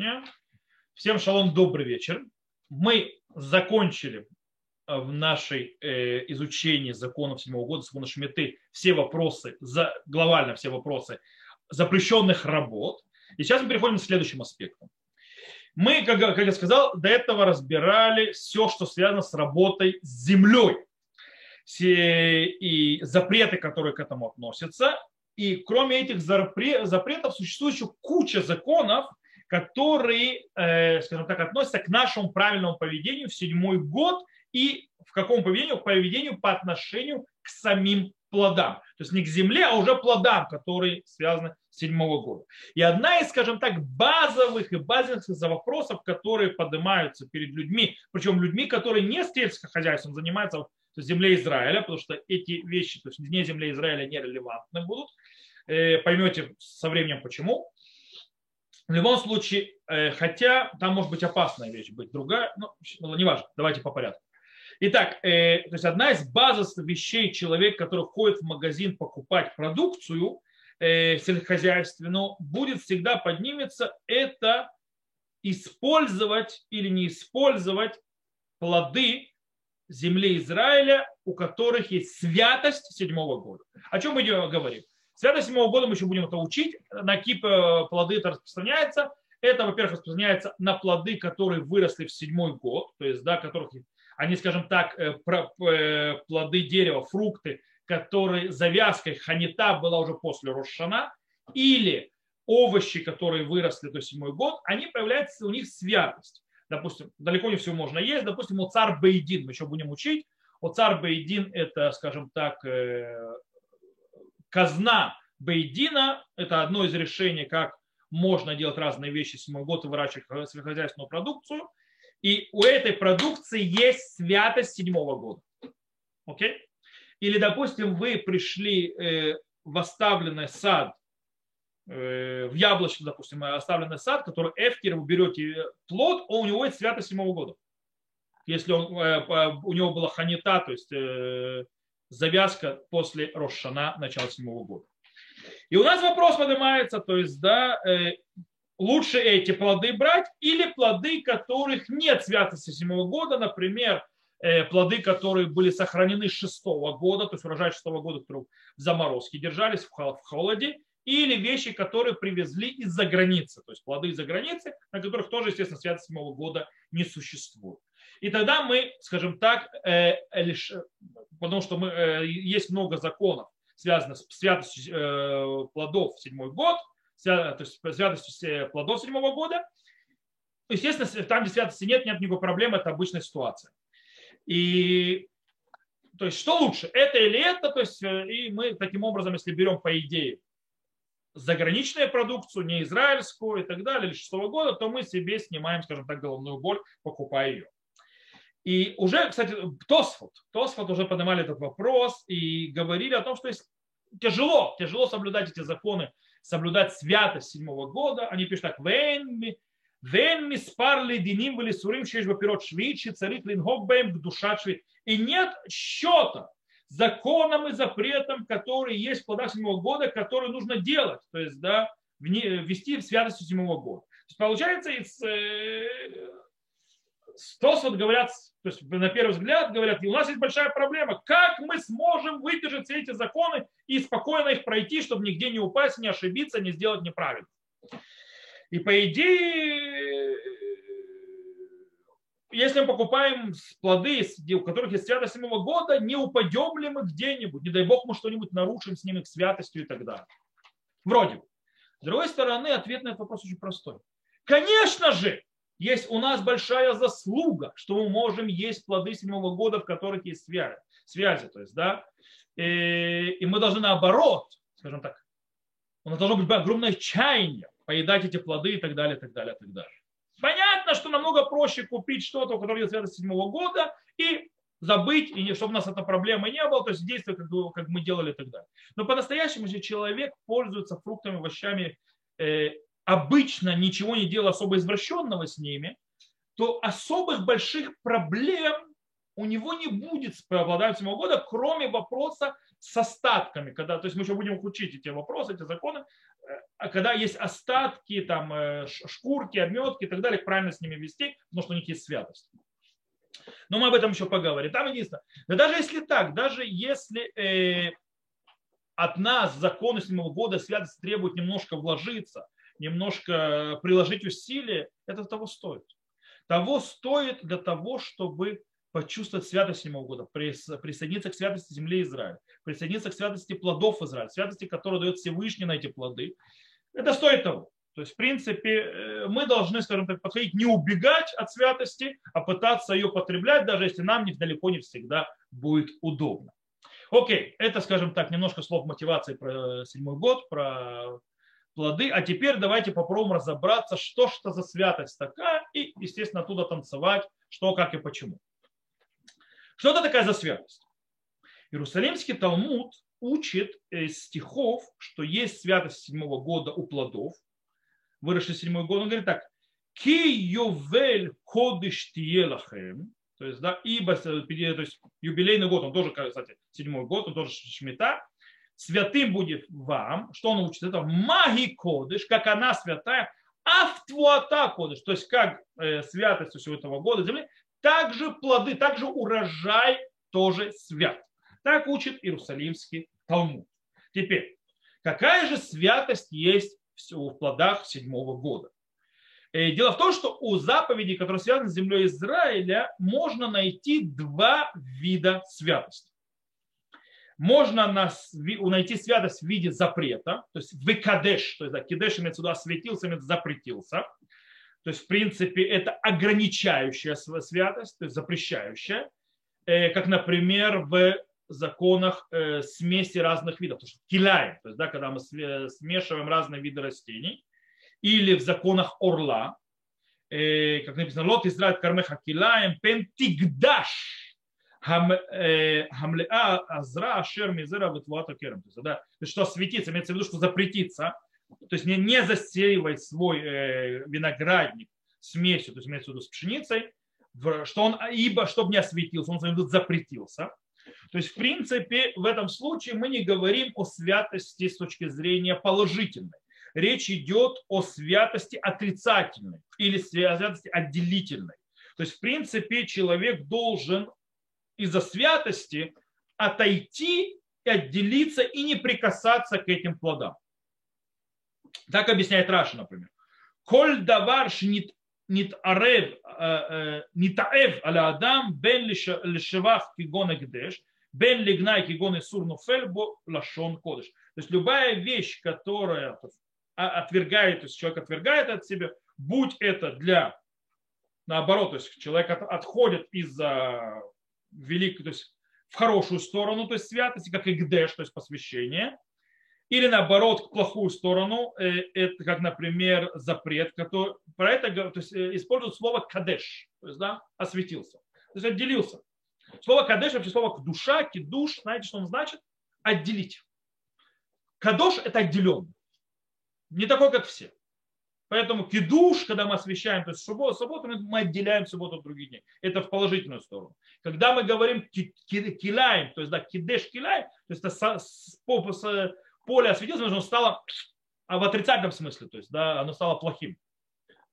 Всевышнего. Всем шалом, добрый вечер. Мы закончили э, в нашей э, изучении законов седьмого года, закона Шмиты, все вопросы, за, глобально все вопросы запрещенных работ. И сейчас мы переходим к следующему аспекту. Мы, как, как я сказал, до этого разбирали все, что связано с работой с землей и запреты, которые к этому относятся. И кроме этих запретов существует еще куча законов, которые, э, скажем так, относятся к нашему правильному поведению в седьмой год и в каком поведению? К поведению по отношению к самим плодам. То есть не к земле, а уже плодам, которые связаны с седьмого года. И одна из, скажем так, базовых и базовых вопросов, которые поднимаются перед людьми, причем людьми, которые не сельским хозяйством занимаются в земле Израиля, потому что эти вещи, то есть не земле Израиля, не релевантны будут. Э, поймете со временем почему. В любом случае, э, хотя там может быть опасная вещь, быть другая, но ну, неважно, давайте по порядку. Итак, э, то есть одна из базовых вещей человек, который ходит в магазин покупать продукцию э, сельскохозяйственную, будет всегда поднимется, это использовать или не использовать плоды земли Израиля, у которых есть святость седьмого года. О чем мы говорим? Седьмого года мы еще будем это учить. На какие э, плоды это распространяется. Это, во-первых, распространяется на плоды, которые выросли в седьмой год, то есть, да, которых они, скажем так, э, э, плоды дерева, фрукты, которые завязкой ханита была уже после Рошана, или овощи, которые выросли до седьмой год, они появляются у них святость. Допустим, далеко не все можно есть. Допустим, оцар бейдин, мы еще будем учить. Оцар бейдин – это, скажем так, казна Бейдина – это одно из решений, как можно делать разные вещи с седьмого года, выращивать сельскохозяйственную продукцию. И у этой продукции есть святость седьмого года. Окей? Или, допустим, вы пришли э, в оставленный сад, э, в яблочный, допустим, оставленный сад, который эфкер, вы берете плод, у него есть святость седьмого года. Если он, э, у него была ханита, то есть завязка после Рошана, начала седьмого года. И у нас вопрос поднимается, то есть, да, э, лучше эти плоды брать или плоды, которых нет святости седьмого года, например, э, плоды, которые были сохранены шестого года, то есть урожай шестого года, которые в заморозке держались в холоде, или вещи, которые привезли из-за границы, то есть плоды из-за границы, на которых тоже, естественно, святость седьмого года не существует. И тогда мы, скажем так, э, лишь, потому что мы, э, есть много законов, связанных с святостью э, плодов седьмой год, то есть святостью плодов седьмого года. Естественно, там, где святости нет, нет никакой проблемы, это обычная ситуация. И то есть что лучше, это или это, то есть и мы таким образом, если берем по идее заграничную продукцию, не израильскую и так далее, или шестого года, то мы себе снимаем, скажем так, головную боль, покупая ее. И уже, кстати, Тосфот, Тосфот уже поднимали этот вопрос и говорили о том, что есть тяжело, тяжело соблюдать эти законы, соблюдать святость седьмого года. Они пишут так, «Вен ми спар лединим были сурим шеш бапирот швичи, царит лингок бэм душа шви». И нет счета законам и запретам, которые есть в плодах седьмого года, которые нужно делать, то есть да, ввести в святость седьмого года. То есть получается, из, э, вот говорят, то есть на первый взгляд говорят, у нас есть большая проблема, как мы сможем выдержать все эти законы и спокойно их пройти, чтобы нигде не упасть, не ошибиться, не сделать неправильно. И по идее, если мы покупаем плоды, у которых есть святость седьмого года, не упадем ли мы где-нибудь, не дай бог мы что-нибудь нарушим с ними, к святостью и так далее. Вроде С другой стороны, ответ на этот вопрос очень простой. Конечно же, есть у нас большая заслуга, что мы можем есть плоды седьмого года, в которых есть связи. связи то есть, да? и, и мы должны наоборот, скажем так, у нас должно быть огромное чаяние поедать эти плоды и так далее, и так далее, и так далее. Понятно, что намного проще купить что-то, у которого есть связь седьмого года, и забыть, и чтобы у нас эта проблема не было, то есть действовать, как, как мы делали и так далее. Но по-настоящему же человек пользуется фруктами, овощами э, обычно ничего не делал особо извращенного с ними, то особых больших проблем у него не будет преобладать седьмого года, кроме вопроса с остатками, когда, то есть мы еще будем учить эти вопросы, эти законы, а когда есть остатки, там, э, шкурки, обметки и так далее, правильно с ними вести, потому что у них есть святость. Но мы об этом еще поговорим. Там единственное. Но даже если так, даже если э, от нас законы седьмого года святость требует немножко вложиться, немножко приложить усилия, это того стоит. Того стоит для того, чтобы почувствовать святость седьмого года, присоединиться к святости земли Израиля, присоединиться к святости плодов Израиля, святости, которую дает Всевышний на эти плоды. Это стоит того. То есть, в принципе, э, мы должны, скажем так, подходить не убегать от святости, а пытаться ее потреблять, даже если нам далеко не всегда будет удобно. Окей, это, скажем так, немножко слов мотивации про седьмой год, про плоды. А теперь давайте попробуем разобраться, что ж это за святость такая, и, естественно, оттуда танцевать, что, как и почему. Что это такая за святость? Иерусалимский Талмуд учит из стихов, что есть святость седьмого года у плодов, выросший седьмой год. Он говорит так, ки йовель кодыш тиелахем, то есть, да, ибо, то есть юбилейный год, он тоже, кстати, седьмой год, он тоже шмита, святым будет вам, что он учит, это маги кодыш, как она святая, автвуата кодыш, то есть как э, святость всего этого года земли, также плоды, также урожай тоже свят. Так учит Иерусалимский Талмуд. Теперь, какая же святость есть в плодах седьмого года? Э, дело в том, что у заповедей, которые связаны с землей Израиля, можно найти два вида святости. Можно найти святость в виде запрета, то есть выкадеш, то есть да, кидеш имеется сюда осветился, имеется запретился. То есть, в принципе, это ограничающая святость, то есть запрещающая, э, как, например, в законах э, смеси разных видов, то есть киляем, то есть, да, когда мы смешиваем разные виды растений, или в законах орла, э, как написано, лот Израиль кармеха килаем пен тигдаш хамлеа азра ашер мизера ветвуата керем. То есть, что светится, имеется в виду, что запретится, то есть не, не засеивать свой э, виноградник смесью, то есть имеется в виду с пшеницей, что он, ибо чтобы не осветился, он запретился. То есть, в принципе, в этом случае мы не говорим о святости с точки зрения положительной. Речь идет о святости отрицательной или святости отделительной. То есть, в принципе, человек должен из-за святости отойти и отделиться и не прикасаться к этим плодам. Так объясняет Раша, например. Коль давар шнит нитаев аля адам бен лишевах кигон экдеш, бен лигнай кигон исур нофель бо лашон кодыш. То есть любая вещь, которая отвергает, то есть человек отвергает от себя, будь это для, наоборот, то есть человек отходит из-за великой, то есть в хорошую сторону, то есть святости, как и гдеш, то есть посвящение, или наоборот, в плохую сторону, э, это как, например, запрет, который про это то есть, э, используют слово кадеш, то есть, да, осветился, то есть отделился. Слово кадеш, вообще слово душа, кидуш, знаете, что он значит? Отделить. Кадош – это отделенный. Не такой, как все. Поэтому кидуш, когда мы освещаем, то есть субботу, субботу мы отделяем субботу от других дней. Это в положительную сторону. Когда мы говорим киляем, то есть да, кидеш киляем, то есть это поле осветилось, оно стало а в отрицательном смысле, то есть да, оно стало плохим.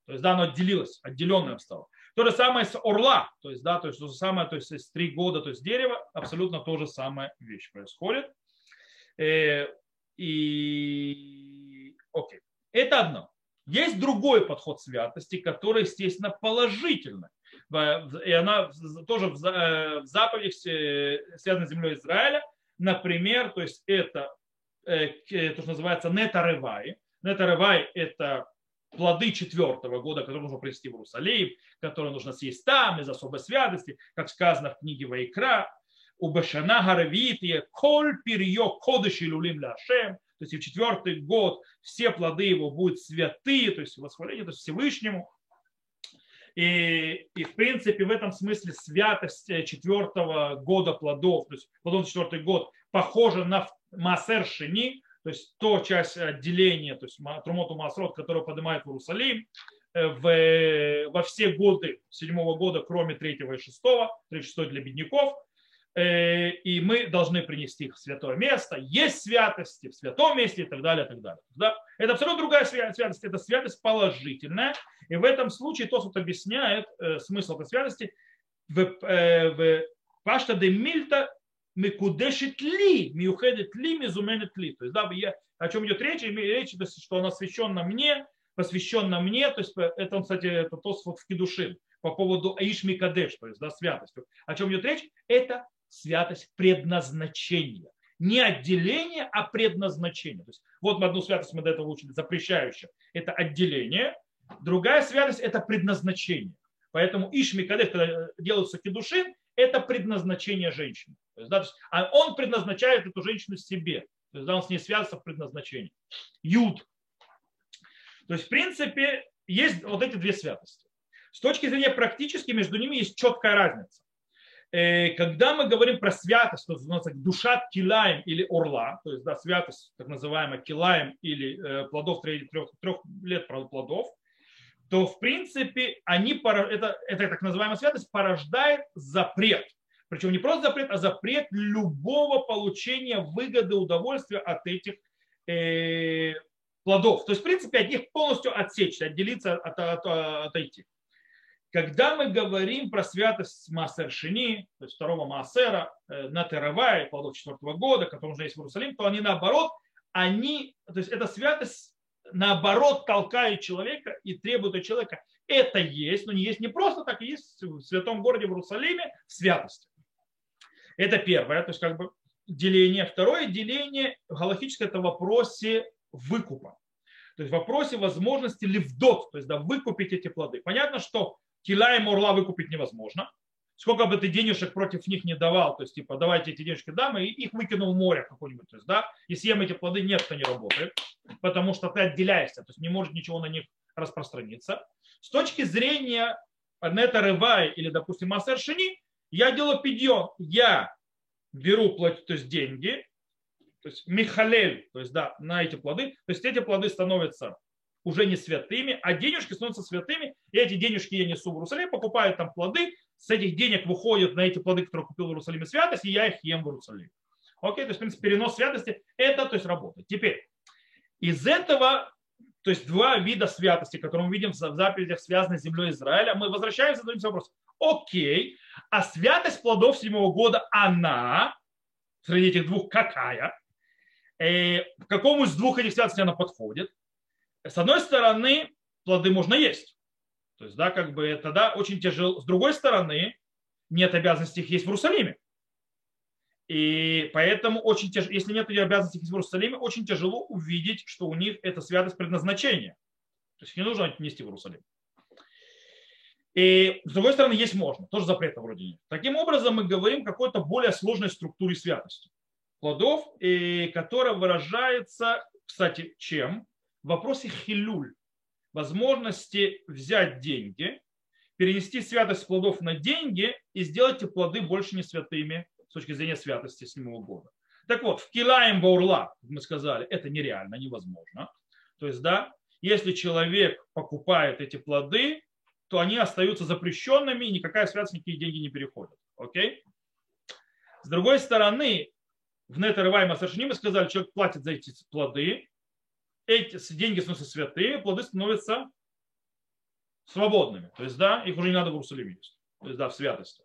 То есть да, оно отделилось, отделенным стало. То же самое с орла, то есть да, то есть то же самое, то есть с три года, то есть дерево, абсолютно то же самое вещь происходит. Э, и окей, это одно. Есть другой подход святости, который, естественно, положительный. И она тоже в э, заповедях, связанных с землей Израиля, например, то есть это Э, то, что называется нетаревай. Нетаревай – это плоды четвертого года, которые нужно принести в Иерусалим, которые нужно съесть там из особой святости, как сказано в книге Вайкра, у Башана Гаравития, коль перье кодыши люлим ляшем, то есть и в четвертый год все плоды его будут святые, то есть восхваление то есть Всевышнему. И, и в принципе в этом смысле святость э, четвертого года плодов, то есть плодов четвертый год, похожа на Масер Шини, то есть то часть отделения, то есть Трумоту Масрот, которую поднимает в Иерусалим, в, во все годы седьмого года, кроме третьего и шестого, третий шестой для бедняков, и мы должны принести их в святое место, есть святости в святом месте и так далее, и так далее. Да? Это абсолютно другая святость, это святость положительная, и в этом случае Тосут объясняет смысл этой святости в, в Пашта де Мильта Микудешит ли, миухедет ли, мизуменет ли. То есть, да, я, о чем идет речь? Речь, то есть, что он освященно мне, посвященно мне, то есть это, кстати, это то вот в Кедушин по поводу Аиш Микадеш, то есть да, святость. О чем идет речь? Это святость предназначения. Не отделение, а предназначение. То есть, вот одну святость мы до этого учили, запрещающую. Это отделение. Другая святость – это предназначение. Поэтому Иш Микадеш, когда делаются кедушин, это предназначение женщины. То есть, да, то есть, а он предназначает эту женщину себе. То есть да, он с ней связывается в предназначении. Юд. То есть, в принципе, есть вот эти две святости. С точки зрения практически между ними есть четкая разница. Э, когда мы говорим про святость, то называется душа килаем или орла, то есть да, святость, так называемая килаем или э, плодов трех, трех лет плодов, то в принципе они, это, это так называемая святость порождает запрет. Причем не просто запрет, а запрет любого получения выгоды, удовольствия от этих э, плодов. То есть, в принципе, от них полностью отсечься, отделиться, от, от, отойти. Когда мы говорим про святость Маасер Шини, то есть второго Маасера, э, на Теравай, плодов четвертого года, который уже есть в Иерусалиме, то они наоборот, они, то есть эта святость наоборот толкает человека и требует от человека это есть, но не есть не просто так, есть в святом городе в Иерусалиме святость. Это первое, то есть как бы деление. Второе деление галактическое это в вопросе выкупа. То есть в вопросе возможности левдот, то есть да, выкупить эти плоды. Понятно, что кила и морла выкупить невозможно. Сколько бы ты денежек против них не давал, то есть типа давайте эти денежки дам, и их выкинул в море какое-нибудь, то есть, да, и съем эти плоды, нет, это не работает, потому что ты отделяешься, то есть не может ничего на них распространиться. С точки зрения Нета Рывай или, допустим, Масер Шини, я делаю пидьон, я беру то есть деньги, то есть Михалель, то есть да, на эти плоды, то есть эти плоды становятся уже не святыми, а денежки становятся святыми, и эти денежки я несу в Иерусалим, покупаю там плоды, с этих денег выходят на эти плоды, которые купил в Иерусалиме святость, и я их ем в Иерусалиме. Окей, то есть, в принципе, перенос святости, это то есть работает. Теперь, из этого, то есть два вида святости, которые мы видим в заповедях, связанных с землей Израиля, мы возвращаемся, задаемся вопрос. Окей, а святость плодов седьмого года, она, среди этих двух, какая? Э, какому из двух этих святостей она подходит? С одной стороны, плоды можно есть. То есть, да, как бы тогда очень тяжело. С другой стороны, нет обязанности их есть в Иерусалиме. И поэтому очень тяжело, если нет обязанности их есть в Иерусалиме, очень тяжело увидеть, что у них это святость предназначения. То есть не нужно нести в Иерусалим. И с другой стороны, есть можно, тоже запрета вроде нет. Таким образом, мы говорим о какой-то более сложной структуре святости плодов, и которая выражается, кстати, чем? В вопросе хилюль, возможности взять деньги, перенести святость плодов на деньги и сделать эти плоды больше не святыми с точки зрения святости седьмого года. Так вот, в Килаем Баурла, мы сказали, это нереально, невозможно. То есть, да, если человек покупает эти плоды, то они остаются запрещенными, и никакая святость, никакие деньги не переходят. Окей? С другой стороны, в Нетервайма Сашни мы сказали, человек платит за эти плоды, эти деньги становятся святые, плоды становятся свободными. То есть, да, их уже не надо в Иерусалиме есть. То есть, да, в святости.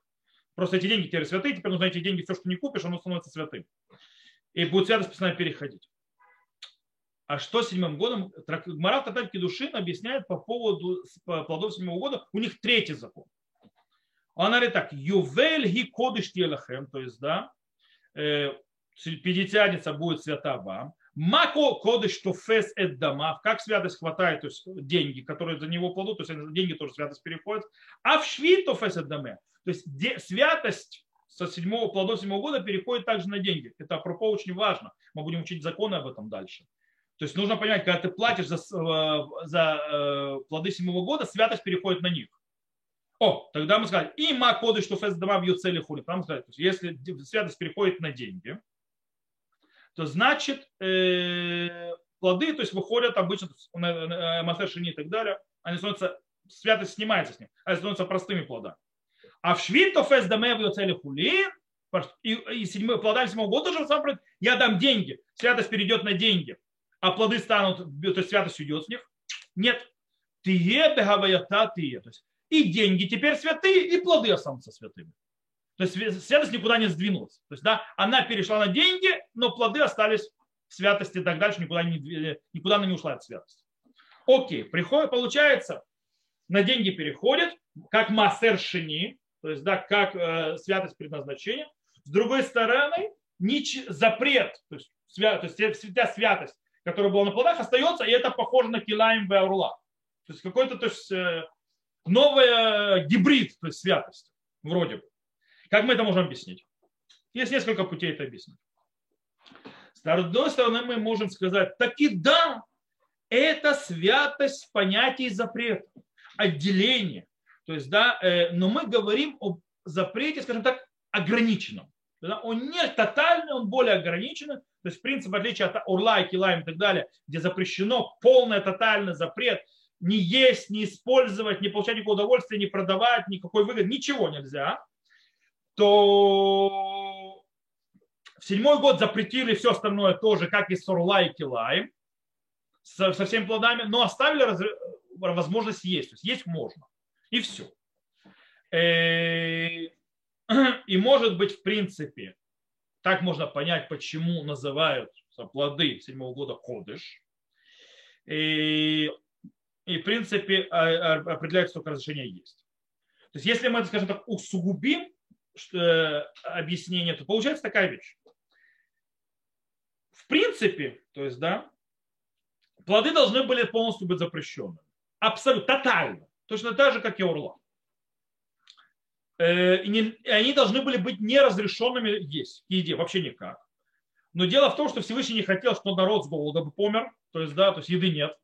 Просто эти деньги теперь святые, теперь нужно эти деньги, все, что не купишь, оно становится святым. И будет святость постоянно переходить. А что с седьмым годом? Марат Татарки Душин объясняет по поводу плодов седьмого года. У них третий закон. Он говорит так. Ювель ги кодыш телахем. То есть, да, э, пятидесятница будет свята вам. Мако кодыш тофес эд дома. Как святость хватает, то есть деньги, которые за него кладут, то есть деньги тоже святость переходит. А в шви тофес эд доме. То есть святость со седьмого плодов седьмого года переходит также на деньги. Это апропо очень важно. Мы будем учить законы об этом дальше. То есть нужно понять, когда ты платишь за, э, за э, плоды седьмого года, святость переходит на них. О, тогда мы сказали, и ма коды, что фест дома бьют цели хули. Там сказали, если святость переходит на деньги, то значит э, плоды, то есть выходят обычно, мастершини и так далее, они становятся святость снимается с ним, а становится простыми плодами. А в швид фест даме в цели хули, и седьмой, плодами седьмого года же сам я дам деньги, святость перейдет на деньги, а плоды станут, то есть святость уйдет с них. Нет. Тие бегаваята тие. То есть и деньги теперь святые, и плоды останутся святыми. То есть святость никуда не сдвинулась. То есть, да, она перешла на деньги, но плоды остались в святости и так дальше, никуда, не, никуда она не ушла от святости. Окей, приходит, получается, на деньги переходит, как массер шини, то есть, да, как э, святость предназначения. С другой стороны, нич, запрет, то есть, свя, то есть вся святость, которая была на плодах, остается, и это похоже на килаем беорла. То есть какой-то то есть, э, новый э, гибрид, то есть святость, вроде бы. Как мы это можем объяснить? Есть несколько путей это объяснить. С одной стороны, мы можем сказать, таки да, это святость в понятии запрета, отделения. То есть, да, э, но мы говорим о запрете, скажем так, ограниченном. Он не тотальный, он более ограниченный. То есть, в принципе, в отличие от урла килаем и так далее, где запрещено полный тотальный запрет, не есть, не использовать, не получать никакого удовольствия, не продавать, никакой выгоды, ничего нельзя то в седьмой год запретили все остальное тоже, как и Сурла и Килай, со, со всеми плодами, но оставили раз, возможность есть. То есть есть можно. И все. Э, и может быть, в принципе, так можно понять, почему называют плоды седьмого года ходыш. И, и в принципе, а, а, определяется, только разрешение есть. То есть, если мы, скажем так, усугубим, объяснение, то получается такая вещь. В принципе, то есть, да, плоды должны были полностью быть запрещены. Абсолютно, тотально. Точно так же, как и урла. Э, и они должны были быть неразрешенными есть, к еде, вообще никак. Но дело в том, что Всевышний не хотел, что народ с голода бы помер, то есть, да, то есть еды нет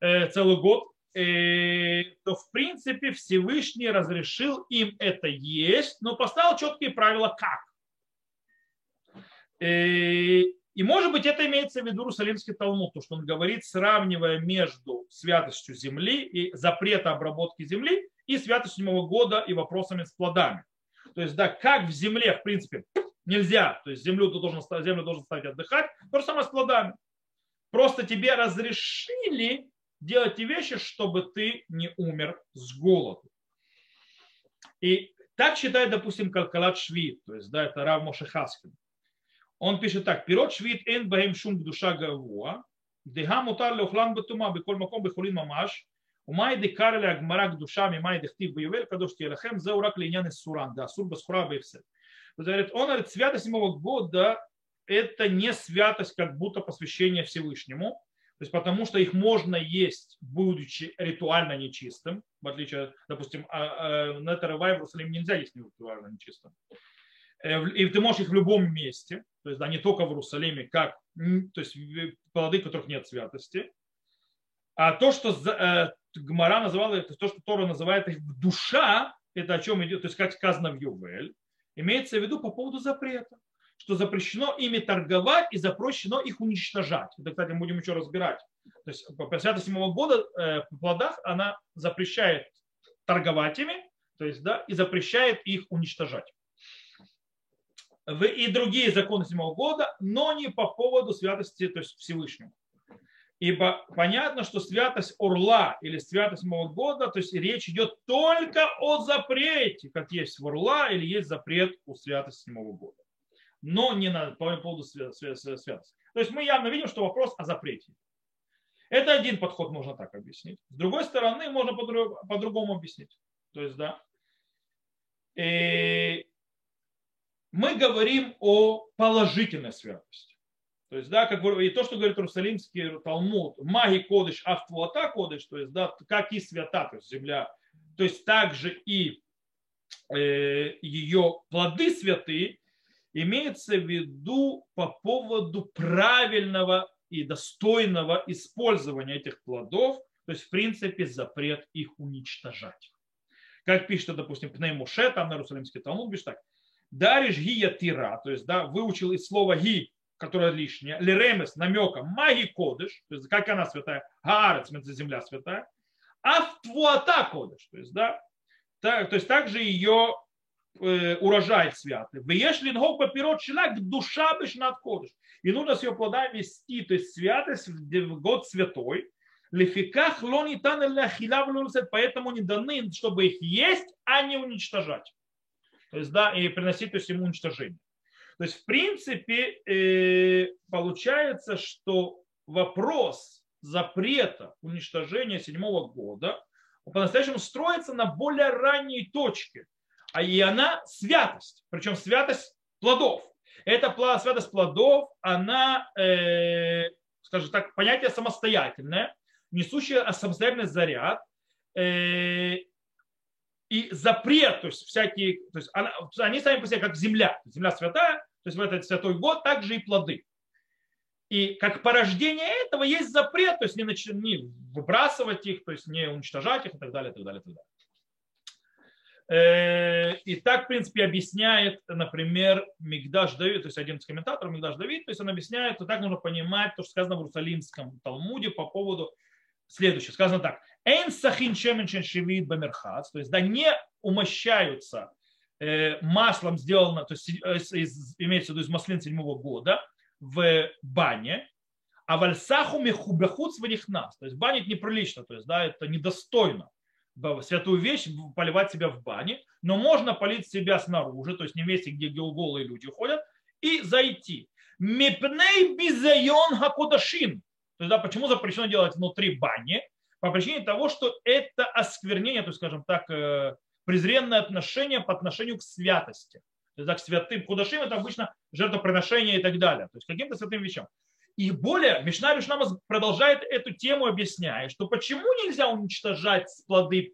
э, целый год. Э, то в принципе Всевышний разрешил им это есть, но поставил четкие правила как. Э, и может быть это имеется в виду Иерусалимский Талмуд, то, что он говорит, сравнивая между святостью земли и запрета обработки земли и святостью седьмого года и вопросами с плодами. То есть, да, как в земле, в принципе, нельзя, то есть землю ты должен, землю должен ставить отдыхать, то же самое с плодами. Просто тебе разрешили делайте вещи, чтобы ты не умер с голоду. И так считает, допустим, Калкалат Швид, то есть, да, это Рав Мошехаскин. Он пишет так, пирот швид эн баем шум душа гавуа, дега мутар леухлан бетума, беколь маком бехулин мамаш, умай декар ле агмара душа, мимай дехтив баювель, кадош тиелахем, зеу рак линян из суран, да, сур басхура бейфсет. Он говорит, святость седьмого года, это не святость, как будто посвящение Всевышнему, то есть потому что их можно есть, будучи ритуально нечистым, в отличие, допустим, а, а, на Таравай в Иерусалиме нельзя есть ритуально нечистым. Э, и ты можешь их в любом месте, то есть да, не только в Иерусалиме, как, то есть плоды, которых нет святости. А то, что э, Гмара называла, это то, что Тора называет их душа, это о чем идет, то есть как сказано в Ювель, имеется в виду по поводу запрета что запрещено ими торговать и запрещено их уничтожать. Это, кстати, будем еще разбирать. То есть по 57 года э, в плодах она запрещает торговать ими, то есть, да, и запрещает их уничтожать. И другие законы седьмого года, но не по поводу святости, то есть Всевышнего. Ибо понятно, что святость орла или святость седьмого года, то есть речь идет только о запрете, как есть в орла или есть запрет у святости седьмого года но не на, по поводу святости. То есть мы явно видим, что вопрос о запрете. Это один подход можно так объяснить. С другой стороны, можно по-другому объяснить. То есть, да, и мы говорим о положительной святости. То есть, да, как и то, что говорит Иерусалимский Талмуд, маги кодыш, автвуата кодыш, то есть, да, как и свята, то есть земля, то есть также и э, ее плоды святые, имеется в виду по поводу правильного и достойного использования этих плодов, то есть в принципе запрет их уничтожать. Как пишет, допустим, Пнеймуше, там на Иерусалимский Талмуд пишет так. Дариш гия тира, то есть да, выучил из слова ги, которое лишнее, лиремес, намеком, маги кодыш, то есть как она святая, гаарец, земля святая, А в твуата кодыш, то есть, да, так, то есть также ее урожай святый. Веешь лингов папирот шилак душа над кодыш. И нужно с ее плодами вести, то есть святость в год святой. Лефиках лони поэтому не даны, чтобы их есть, а не уничтожать. То есть, да, и приносить то есть, ему уничтожение. То есть, в принципе, э, получается, что вопрос запрета уничтожения седьмого года по-настоящему строится на более ранней точке. А и она святость, причем святость плодов. Эта святость плодов, она, э, скажем так, понятие самостоятельное, несущее самостоятельный заряд, э, и запрет, то есть всякие, то есть она, они сами по себе как земля, земля святая, то есть в этот святой год также и плоды. И как порождение этого есть запрет, то есть не, нач... не выбрасывать их, то есть не уничтожать их и так далее, и так далее, и так далее. Э, и так, в принципе, объясняет, например, Мигдаш Давид, то есть один из комментаторов Мигдаш Давид, то есть он объясняет, что так нужно понимать то, что сказано в Иерусалимском Талмуде по поводу следующего. Сказано так. Эйн сахин шеменшен шевид бамерхац, то есть да не умощаются э, маслом сделано, то есть э, из, имеется в виду из маслин седьмого года в бане, а вальсаху мехубехут нас, то есть банить неприлично, то есть да, это недостойно святую вещь поливать себя в бане, но можно полить себя снаружи, то есть не в месте, где голые люди ходят, и зайти. Мепней бизайон хакудашин. То есть, да, почему запрещено делать внутри бани? По причине того, что это осквернение, то есть, скажем так, э, презренное отношение по отношению к святости. То есть, да, к святым кудашим это обычно жертвоприношение и так далее. То есть, каким-то святым вещам. И более, Мишна Ришнама продолжает эту тему, объясняя, что почему нельзя уничтожать плоды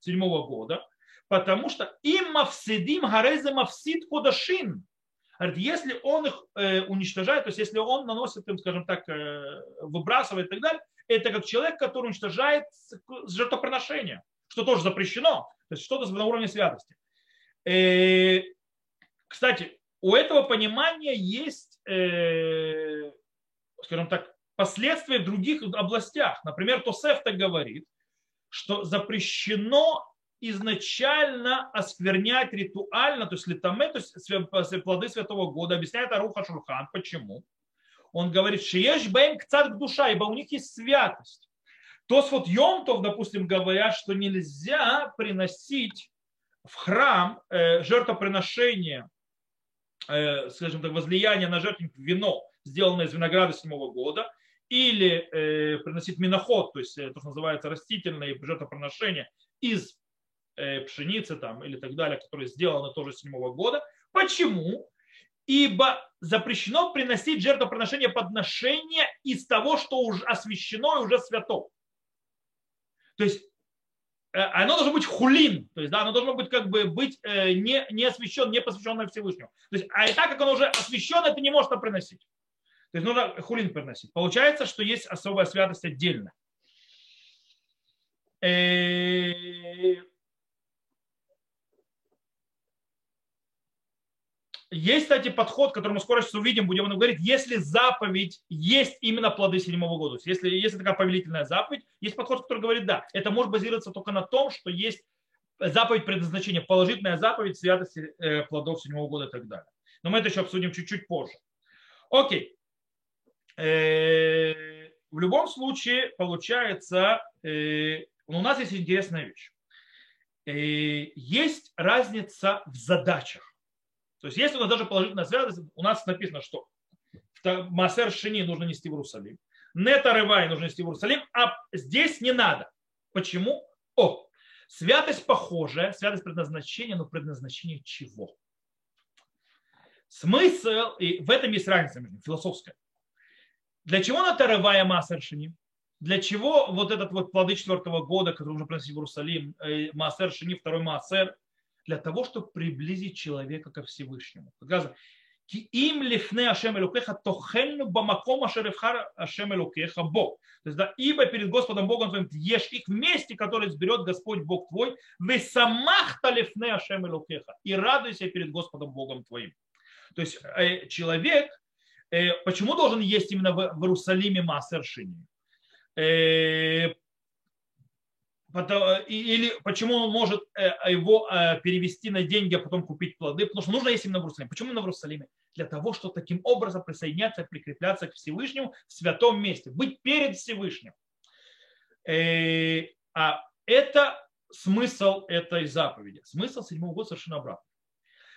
седьмого года, потому что им мавсидим гарезе мавсид. Говорит, если он их э, уничтожает, то есть если он наносит им, скажем так, э, выбрасывает и так далее, это как человек, который уничтожает жертвоприношение, что тоже запрещено, то есть что-то на уровне святости. Э, кстати, у этого понимания есть, э, скажем так, последствия в других областях. Например, Тосеф так говорит, что запрещено изначально осквернять ритуально, то есть литаме, то есть плоды святого года, объясняет Аруха Шурхан. Почему? Он говорит, что есть бэм кцат душа, ибо у них есть святость. То есть вот Йомтов, допустим, говорят, что нельзя приносить в храм э, жертвоприношение, э, скажем так, возлияние на жертвенник вино, сделанное из винограда седьмого года, или э, приносить миноход, то есть э, то, что называется растительное жертвоприношение из Э, пшеницы там или так далее, которые сделаны тоже седьмого года. Почему? Ибо запрещено приносить жертвоприношение подношения из того, что уже освящено и уже свято. То есть э, оно должно быть хулин, то есть да, оно должно быть как бы быть э, не, не освящен, не посвященное Всевышнему. То есть, а и так как оно уже освящено, это не может приносить. То есть нужно хулин приносить. Получается, что есть особая святость отдельно. Есть, кстати, подход, который мы скоро сейчас увидим, будем говорить, если заповедь есть именно плоды седьмого года, если, если такая повелительная заповедь, есть подход, который говорит, да, это может базироваться только на том, что есть заповедь предназначения, положительная заповедь святости э, плодов седьмого года и так далее. Но мы это еще обсудим чуть-чуть позже. Окей. Э, в любом случае, получается, э, у нас есть интересная вещь. Есть разница в задачах. То есть если у нас даже положительная связь, у нас написано, что Масер Шини нужно нести в Иерусалим, Нета Рывай нужно нести в Иерусалим, а здесь не надо. Почему? О, святость похожая, святость предназначения, но предназначение чего? Смысл, и в этом есть разница между философская. Для чего Нета Рывай Масер Шини? Для чего вот этот вот плоды четвертого года, который нужно приносить в Иерусалим, э, Маасер Шини, второй Маасер, для того, чтобы приблизить человека ко Всевышнему. Им лифне Ашем Элукеха тохельну бамаком ашеревхар Ашем Элукеха Бог. То есть, да, ибо перед Господом Богом твоим ешь их вместе, которые сберет Господь Бог твой, вы самахта лифне Ашем Элукеха. И радуйся перед Господом Богом твоим. То есть э, человек, почему должен есть именно в Иерусалиме Маасер Шини? Э, или почему он может его перевести на деньги, а потом купить плоды, потому что нужно есть именно в Иерусалиме. Почему именно в Иерусалиме? Для того, чтобы таким образом присоединяться, прикрепляться к Всевышнему в святом месте, быть перед Всевышним. А это смысл этой заповеди. Смысл седьмого года совершенно обратный.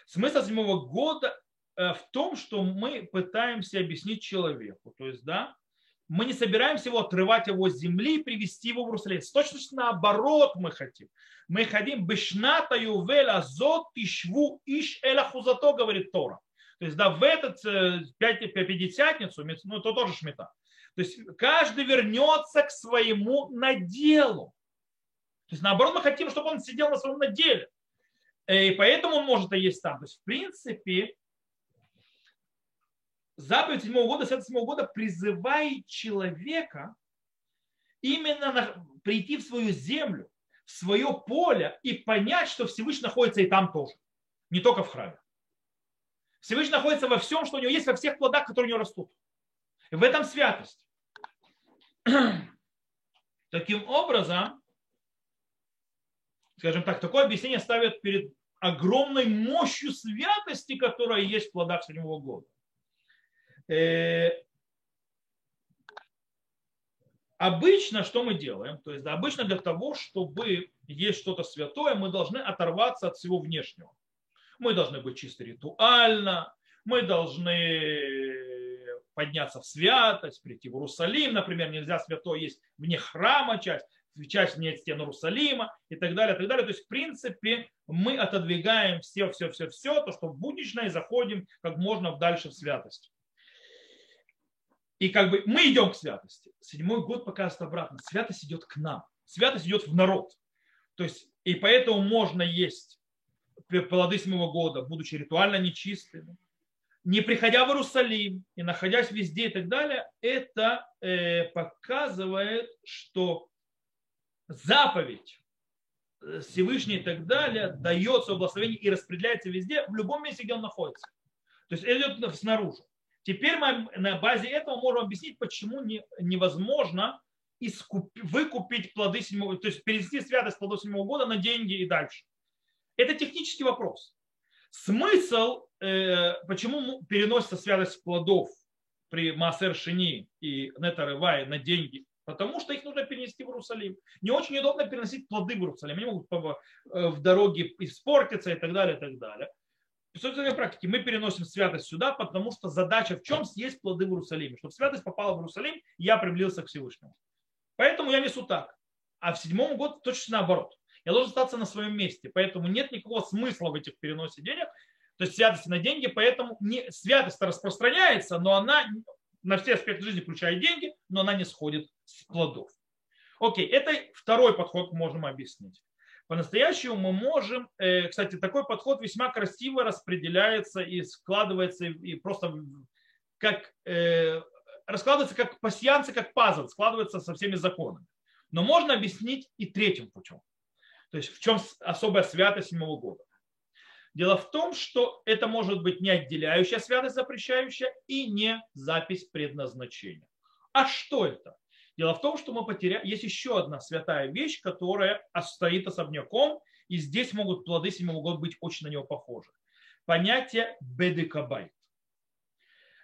Смысл седьмого года э, в том, что мы пытаемся объяснить человеку. То есть, да, мы не собираемся его отрывать его с земли и привести его в Иерусалим. Точно наоборот мы хотим. Мы хотим бешната ювеля азот ишву иш эла хузато, говорит Тора. То есть, да, в этот э, пятидесятницу, ну, это тоже шмета. То есть, каждый вернется к своему наделу. То есть наоборот мы хотим, чтобы он сидел на своем наделе. Э, и поэтому он может и есть там. То есть в принципе заповедь седьмого года, святость седьмого года призывает человека именно на, прийти в свою землю, в свое поле и понять, что Всевышний находится и там тоже. Не только в храме. Всевышний находится во всем, что у него есть, во всех плодах, которые у него растут. И в этом святость. Таким образом, скажем так, такое объяснение ставят перед огромной мощью святости, которая есть в плодах седьмого года. Э, обычно что мы делаем? То есть да, обычно для того, чтобы есть что-то святое, мы должны оторваться от всего внешнего. Мы должны быть чисто ритуально, мы должны подняться в святость, прийти в Иерусалим, например, нельзя святое есть вне храма часть, часть нет стен Иерусалима и так далее, и так далее. То есть, в принципе, мы отодвигаем все, все, все, все, то, что буднично, и заходим как можно дальше в святость. И как бы мы идем к святости. Седьмой год показывает обратно. Святость идет к нам. Святость идет в народ. То есть, и поэтому можно есть плоды седьмого года, будучи ритуально нечистыми, не приходя в Иерусалим и находясь везде и так далее, это э, показывает, что заповедь э, Всевышний и так далее дается благословение и распределяется везде, в любом месте, где он находится. То есть это идет снаружи. Теперь мы на базе этого можем объяснить, почему не, невозможно искуп, выкупить плоды седьмого, то есть перенести святость плодов седьмого года на деньги и дальше. Это технический вопрос. Смысл, э, почему переносится святость плодов при Массер Шини и Нетарывай на деньги Потому что их нужно перенести в Иерусалим. Не очень удобно переносить плоды в Иерусалим. Они могут э, в дороге испортиться и так далее, и так далее. В собственной практике мы переносим святость сюда, потому что задача в чем съесть плоды в Иерусалиме. Чтобы святость попала в Иерусалим, я приблизился к Всевышнему. Поэтому я несу так. А в седьмом году точно наоборот. Я должен остаться на своем месте. Поэтому нет никакого смысла в этих переносе денег. То есть святости на деньги, поэтому не, святость распространяется, но она на все аспекты жизни, включая деньги, но она не сходит с плодов. Окей, это второй подход можем объяснить. По-настоящему мы можем, э, кстати, такой подход весьма красиво распределяется и складывается и просто как э, раскладывается как пассианцы, как пазл, складывается со всеми законами. Но можно объяснить и третьим путем. То есть в чем особая святость седьмого года. Дело в том, что это может быть не отделяющая святость запрещающая и не запись предназначения. А что это? Дело в том, что мы потеряли... Есть еще одна святая вещь, которая стоит особняком, и здесь могут плоды седьмого года быть очень на него похожи. Понятие бедекабайт.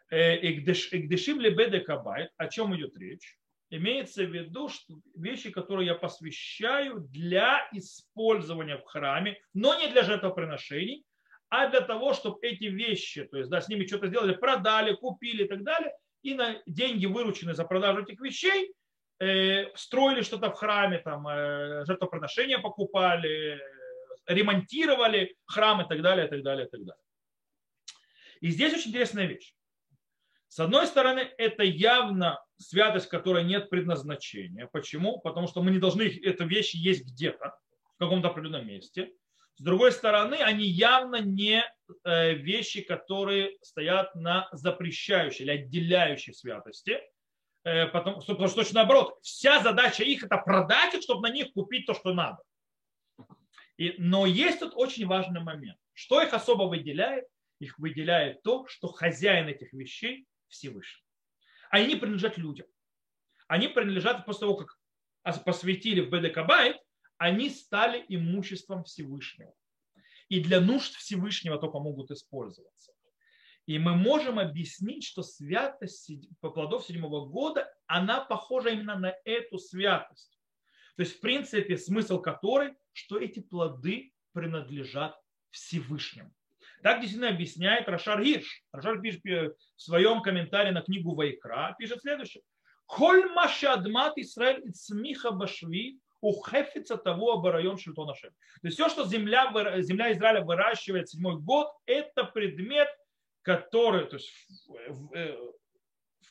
Экдешим ли бедекабайт, о чем идет речь? Имеется в виду что вещи, которые я посвящаю для использования в храме, но не для жертвоприношений, а для того, чтобы эти вещи, то есть да, с ними что-то сделали, продали, купили и так далее, и на деньги, вырученные за продажу этих вещей, э, строили что-то в храме, там, э, жертвоприношения покупали, ремонтировали храм и так далее, и так далее, и так далее. И здесь очень интересная вещь. С одной стороны, это явно святость, которой нет предназначения. Почему? Потому что мы не должны, эта вещь есть где-то, в каком-то определенном месте. С другой стороны, они явно не э, вещи, которые стоят на запрещающей или отделяющей святости. Э, потому, потому что точно наоборот, вся задача их это продать чтобы на них купить то, что надо. И, но есть тут очень важный момент. Что их особо выделяет? Их выделяет то, что хозяин этих вещей Всевышний они принадлежат людям. Они принадлежат после того, как посвятили в Бедекабайт, они стали имуществом Всевышнего. И для нужд Всевышнего только могут использоваться. И мы можем объяснить, что святость плодов седьмого года, она похожа именно на эту святость. То есть, в принципе, смысл которой, что эти плоды принадлежат Всевышнему. Так действительно объясняет Рашар Гирш. Рашар пишет в своем комментарии на книгу Вайкра, пишет следующее. Коль маша адмат Исраэль и цмиха башви ухефица того оборайон шельтона То есть все, что земля, земля Израиля выращивает седьмой год, это предмет, который то есть, э,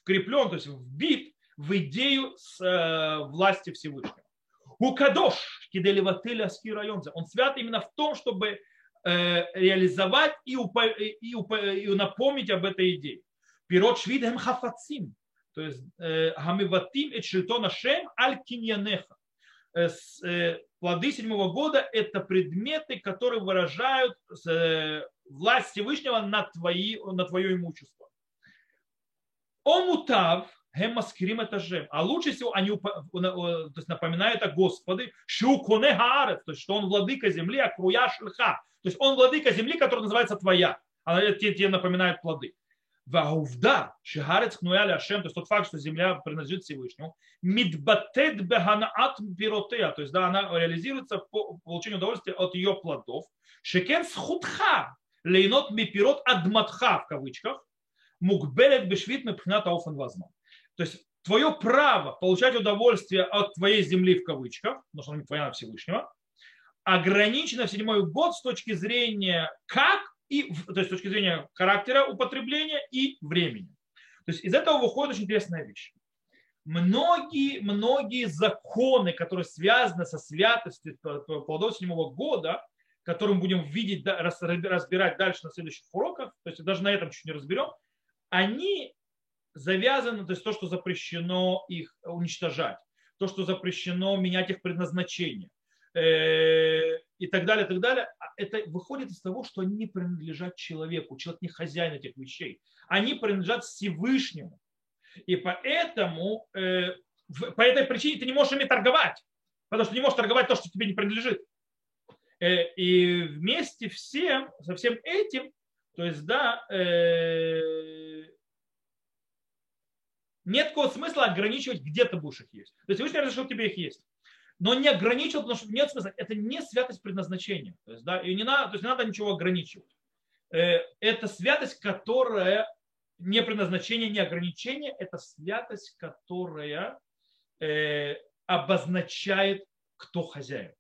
вкреплен, то есть вбит в идею с, э, власти Всевышнего. У Кадош, Киделевателя район, он свят именно в том, чтобы Э, реализовать и, упо, и, упо, и напомнить об этой идее. Пирот швидем хафацим, то есть э, хамиватим et шельтон ашем аль киньянеха. Э, плоды седьмого года – это предметы, которые выражают власть Всевышнего на, твои, на твое имущество. Омутав Гемаскирим это же. А лучше всего они то есть напоминают о Господе, Шуконе то есть что он владыка земли, а Круя Шельха. То есть он владыка земли, которая называется твоя. Она тебе, тебе напоминает плоды. Ваувда, Шигарец Хнуя Ляшем, то есть тот факт, что земля принадлежит Всевышнему, Мидбатет Беханаат Пиротея, то есть да, она реализируется по получению удовольствия от ее плодов. Шекен Схутха, Лейнот Мипирот Адматха в кавычках, Мукбелет Бешвит Мепхната Офен Возможно. То есть твое право получать удовольствие от твоей земли в кавычках, потому что она не твоя Всевышнего, ограничено в седьмой год с точки зрения как и то есть с точки зрения характера употребления и времени. То есть из этого выходит очень интересная вещь. Многие, многие законы, которые связаны со святостью плодов седьмого года, которые мы будем видеть, разбирать дальше на следующих уроках, то есть даже на этом чуть не разберем, они завязано, то есть то, что запрещено их уничтожать, то, что запрещено менять их предназначение э, и так далее, так далее, а это выходит из того, что они не принадлежат человеку, человек не хозяин этих вещей, они принадлежат Всевышнему. И поэтому, э, по этой причине ты не можешь ими торговать, потому что не можешь торговать то, что тебе не принадлежит. Э, и вместе всем, со всем этим, то есть, да, нет такого смысла ограничивать, где ты будешь их есть. То есть Всевышний разрешил тебе их есть. Но не ограничил, потому что нет смысла. Это не святость предназначения. То есть, да, и не надо, то есть не надо ничего ограничивать. Э, это святость, которая не предназначение, не ограничение. Это святость, которая э, обозначает, кто хозяин.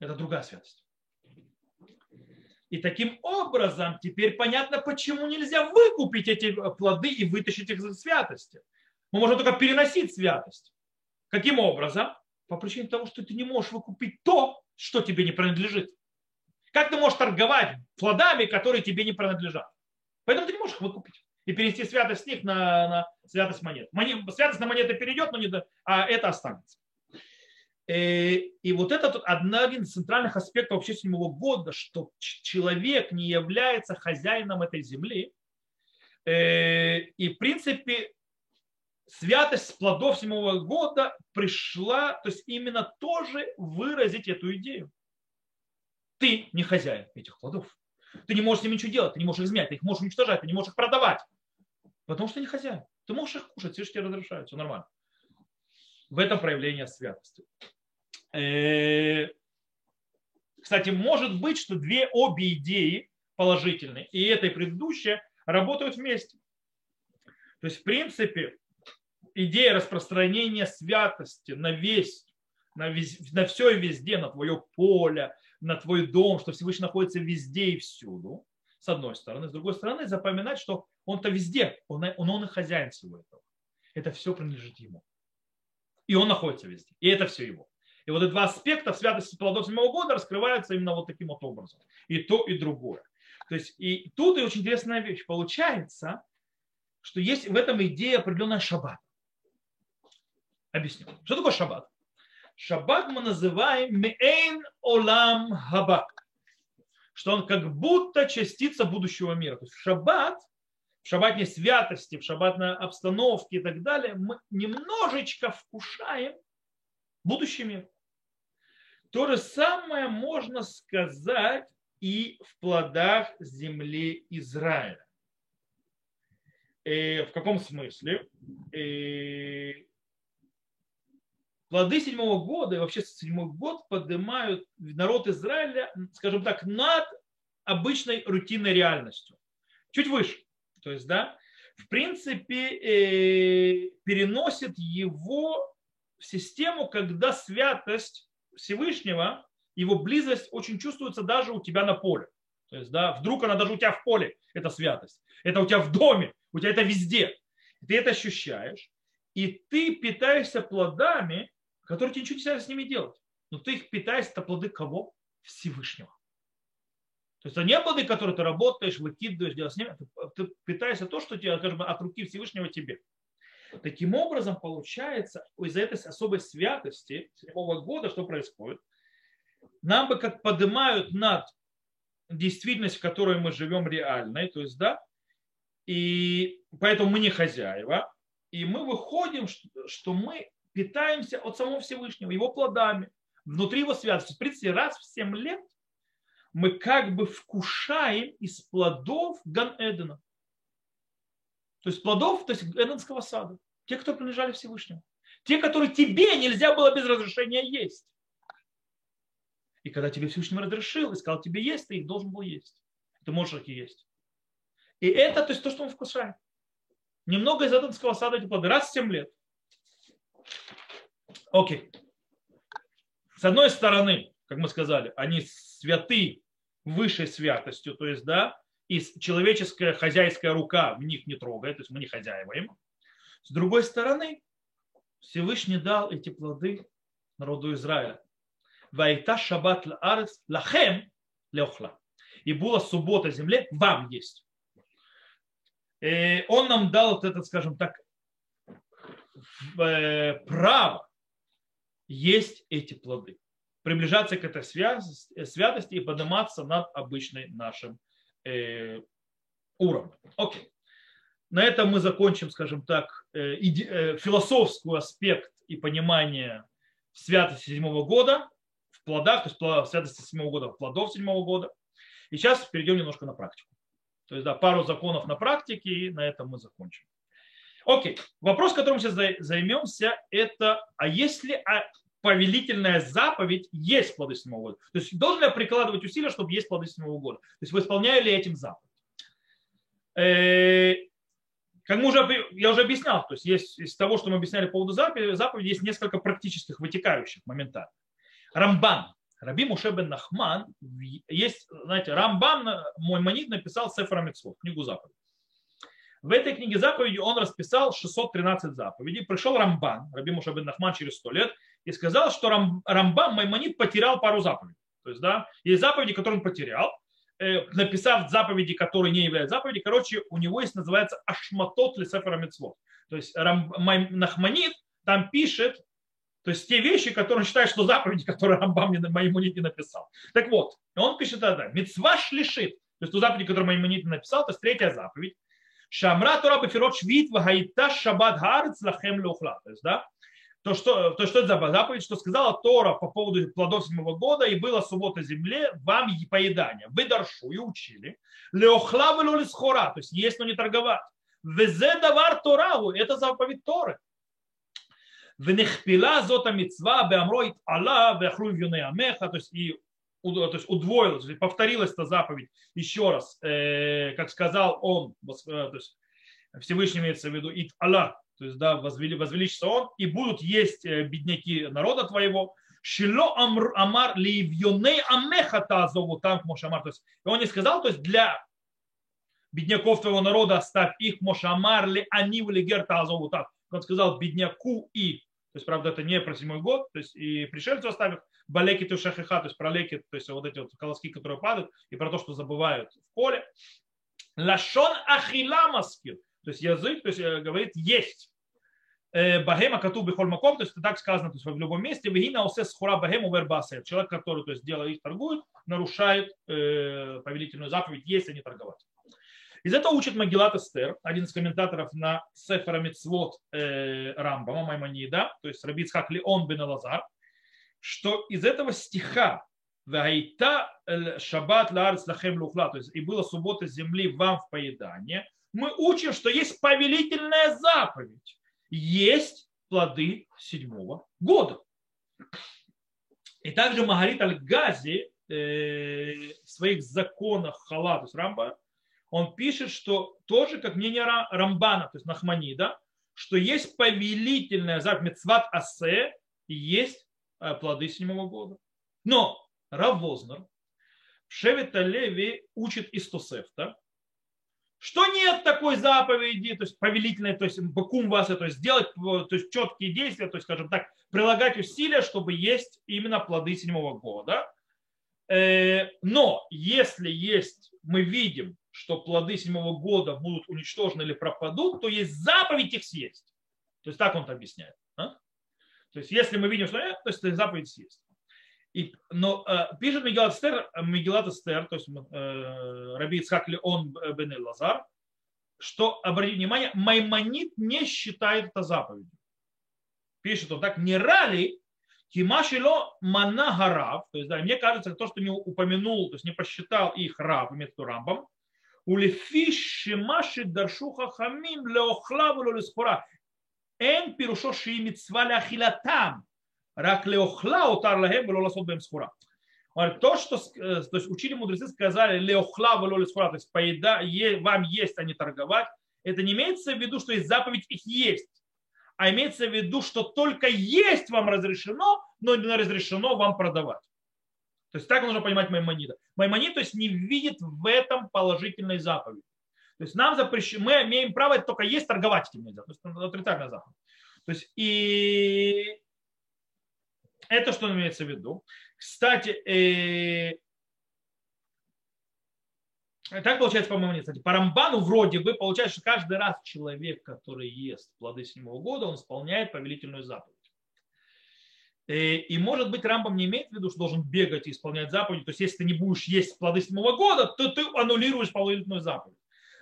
Это другая святость. И таким образом теперь понятно, почему нельзя выкупить эти плоды и вытащить их из святости. Мы можем только переносить святость. Каким образом? По причине того, что ты не можешь выкупить то, что тебе не принадлежит. Как ты можешь торговать плодами, которые тебе не принадлежат? Поэтому ты не можешь их выкупить и перенести святость с них на, на святость монет. монет. Святость на монеты перейдет, но не, а это останется. Э, и вот это один из центральных аспектов вообще седьмого года, что человек не является хозяином этой земли. Э, и в принципе святость плодов седьмого года пришла, то есть именно тоже выразить эту идею. Ты не хозяин этих плодов. Ты не можешь с ними ничего делать, ты не можешь их изменять, ты их можешь уничтожать, ты не можешь их продавать. Потому что ты не хозяин. Ты можешь их кушать, все, что тебе разрешают, все нормально. В этом проявление святости. Э, кстати, может быть, что две обе идеи положительные, и эта и предыдущая, работают вместе. То есть, в принципе, идея распространения святости на весь, на, весь, на все и везде, на твое поле, на твой дом, что Всевышний находится везде и всюду, с одной стороны. С другой стороны, запоминать, что он-то везде, он, он, он и хозяин всего этого. Это все принадлежит ему. И он находится везде. И это все его. И вот эти два аспекта в святости плодов седьмого года раскрываются именно вот таким вот образом. И то, и другое. То есть и тут и очень интересная вещь. Получается, что есть в этом идея определенная шаббат. Объясню. Что такое шаббат? Шаббат мы называем мейн олам хабак. Что он как будто частица будущего мира. То есть в шаббат, в шаббатной святости, в шаббатной обстановке и так далее, мы немножечко вкушаем будущий мир. То же самое можно сказать и в плодах земли Израиля. Э, в каком смысле? Э, плоды седьмого года и вообще седьмой год поднимают народ Израиля, скажем так, над обычной рутинной реальностью. Чуть выше. То есть, да, в принципе, э, переносит его в систему, когда святость Всевышнего, его близость очень чувствуется даже у тебя на поле. То есть, да, вдруг она даже у тебя в поле, это святость. Это у тебя в доме, у тебя это везде. Ты это ощущаешь, и ты питаешься плодами, которые тебе ничего нельзя с ними делать. Но ты их питаешься, это плоды кого? Всевышнего. То есть это не плоды, которые ты работаешь, выкидываешь, делаешь с ними, ты питаешься то, что тебе скажем, от руки Всевышнего тебе. Таким образом, получается, из-за этой особой святости седьмого года, что происходит? Нам бы как поднимают над действительность, в которой мы живем реальной, то есть, да, и поэтому мы не хозяева, и мы выходим, что мы питаемся от самого Всевышнего, его плодами, внутри его святости. В принципе, раз в 7 лет мы как бы вкушаем из плодов Ган-Эдена. То есть плодов то есть Эденского сада. Те, кто принадлежали Всевышнему. Те, которые тебе нельзя было без разрешения есть. И когда тебе Всевышний разрешил и сказал, тебе есть, ты их должен был есть. Ты можешь их есть. И это то, есть, то что он вкушает. Немного из Эденского сада эти плоды. Раз в 7 лет. Окей. С одной стороны, как мы сказали, они святы высшей святостью, то есть, да, и человеческая хозяйская рука в них не трогает, то есть мы не хозяева им. С другой стороны, Всевышний дал эти плоды народу Израиля. Вайта шаббат арес лахем леохла. И была суббота земле, вам есть. И он нам дал вот этот, скажем так, э, право есть эти плоды приближаться к этой святости и подниматься над обычным нашим э, уровнем. Окей. На этом мы закончим, скажем так, э, э, философский аспект и понимание святости седьмого года в плодах, то есть святости седьмого года в плодов седьмого года. И сейчас перейдем немножко на практику. То есть, да, пару законов на практике, и на этом мы закончим. Окей. Вопрос, которым сейчас займемся, это, а если повелительная заповедь есть плоды седьмого года. То есть должен я прикладывать усилия, чтобы есть плоды седьмого года? То есть выполняю ли этим заповедь? Э, как мы уже, я уже объяснял, то есть есть из того, что мы объясняли по поводу заповеди, есть несколько практических вытекающих моментально. Рамбан, Раби Муше бен Нахман, есть, знаете, Рамбан, мой манит написал Сефара Митцвот, книгу заповедей. В этой книге заповеди он расписал 613 заповедей. Пришел Рамбан, Раби Муше бен Нахман через 100 лет, и сказал, что Рам, Рамбам Маймонит потерял пару заповедей. То есть, да, есть заповеди, которые он потерял, э, написав заповеди, которые не являются заповедями. Короче, у него есть, называется Ашматот Лисефера Мецвод. То есть Рам, Май, Нахманит там пишет, то есть те вещи, которые он считает, что заповеди, которые Рамбам Маймонит не написал. Так вот, он пишет тогда, Мецва шлишит, то есть ту заповедь, которую Маймонит написал, то есть третья заповедь. Шамра Тора Бефирот Швид Вагаита Шаббат Харец Лахем Леухла. То есть, да, то, что, то, что это за заповедь, что сказала Тора по поводу плодов седьмого года, и была суббота земле, вам поедание. Вы даршу и учили. Леохла схора, то есть есть, но не торговать. Везе давар Тораву, это заповедь Торы. Венехпила зота мецва беамроит Алла беахру амеха, то есть и то есть удвоилась, повторилась эта заповедь еще раз, э, как сказал он, э, то есть Всевышний имеется в виду, ит Аллах, то есть, да, возвели, возвеличится он, и будут есть э, бедняки народа твоего, Шило амар ливьоней амехата зовут там Мошамар. То есть, и он не сказал, то есть для бедняков твоего народа оставь их Мошамар ли они в лигерта зовут так. Он сказал бедняку и, то есть, правда, это не про седьмой год, то есть и пришельцу оставив балеки ту шахиха, то есть про леки, то есть вот эти вот колоски, которые падают, и про то, что забывают в поле. Лашон ахила маскил. То есть язык то есть, э, говорит есть. Э, бахема кату бихольмаком, то есть так сказано то есть, в любом месте. Вегина осе схура бахему вербасе. Человек, который то есть, делает их торгует, нарушает э, повелительную заповедь, если не торговать. Из этого учит Магилат Эстер, один из комментаторов на Сефера Мицвод э, Рамбама Маймонида, то есть Рабиц Хакли Он бен Лазар, что из этого стиха Ваита шаббат ларц лахем лухла, то есть и была суббота земли вам в поедание, мы учим, что есть повелительная заповедь. Есть плоды седьмого года. И также Магарит Аль-Гази э, в своих законах Халатус Рамба, он пишет, что тоже как мнение Рамбана, то есть Нахманида, что есть повелительная заповедь Мецват Асе и есть э, плоды седьмого года. Но Рав Вознер Леви учит из Тосефта, что нет такой заповеди, то есть повелительной, то есть бакум вас, то есть сделать то есть четкие действия, то есть, скажем так, прилагать усилия, чтобы есть именно плоды седьмого года. Э, но если есть, мы видим, что плоды седьмого года будут уничтожены или пропадут, то есть заповедь их съесть. То есть так он это объясняет. А? То есть если мы видим, что нет, то есть заповедь съесть. И, но э, пишет Мегилат Эстер, Мегилат Эстер, то есть э, Раби Ицхак Леон бен Лазар, что, обратите внимание, Маймонит не считает это заповедью. Пишет он так, не рали, Кимашило мана гарав, то есть, да, мне кажется, то, что не упомянул, то есть не посчитал их раб, имеет рамбам, улефи шимаши даршуха хамим леохлаву лесхура, эн пирушо ши митцва ляхилатам, Рак леохла утар лахем было ласот бэм схура. То, что то есть учили мудрецы, сказали леохла было схура, то есть поеда, е, вам есть, а не торговать, это не имеется в виду, что есть заповедь их есть, а имеется в виду, что только есть вам разрешено, но не разрешено вам продавать. То есть так нужно понимать Маймонида. Маймонид то есть, не видит в этом положительной заповеди. То есть нам запрещено, мы имеем право только есть, торговать этим нельзя. То есть отрицательная заповедь. То есть и это что имеется в виду. Кстати, э, так получается, по-моему, нет. Кстати, по Рамбану вроде бы получается, что каждый раз человек, который ест плоды седьмого года, он исполняет повелительную заповедь. Э, и, может быть, Рамбам не имеет в виду, что должен бегать и исполнять заповедь. То есть, если ты не будешь есть плоды седьмого года, то ты аннулируешь повелительную заповедь.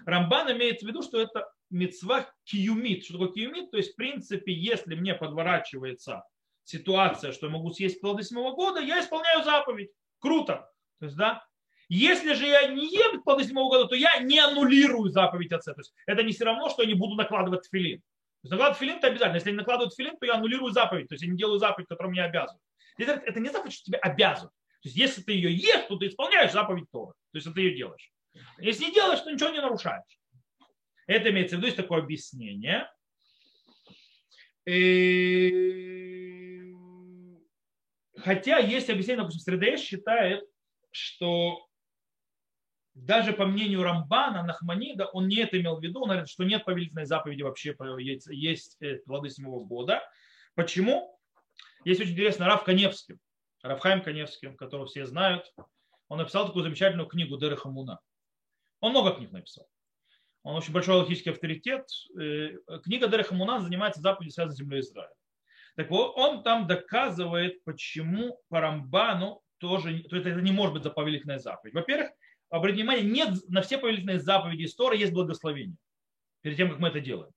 Рамбан имеет в виду, что это мецва киюмит. Что такое киюмит? То есть, в принципе, если мне подворачивается ситуация, что я могу съесть плоды седьмого года, я исполняю заповедь. Круто. То есть, да, если же я не ем плоды седьмого года, то я не аннулирую заповедь отца. То есть это не все равно, что я не буду накладывать филин. То есть накладывать филин это обязательно. Если не накладываю филин, то я аннулирую заповедь. То есть я не делаю заповедь, которую мне обязывают. Это, это не заповедь, что тебе обязывают. То есть если ты ее ешь, то ты исполняешь заповедь Тора. То есть ты ее делаешь. Если не делаешь, то ничего не нарушаешь. Это имеется в виду, есть такое объяснение. И Хотя есть объяснение, допустим, Средееш считает, что даже по мнению Рамбана, Нахманида, он не это имел в виду, он говорит, что нет повелительной заповеди вообще, есть э, плоды седьмого года. Почему? Есть очень интересно Рав Каневский, Равхайм Каневский, которого все знают. Он написал такую замечательную книгу Дереха Муна. Он много книг написал. Он очень большой логический авторитет. Э, книга Дереха Муна занимается заповедью связанной с землей Израиля. Так вот, он там доказывает, почему по Рамбану тоже, то это не может быть заповедительная заповедь. Во-первых, обратите внимание, нет, на все повелительные заповеди истории есть благословение перед тем, как мы это делаем.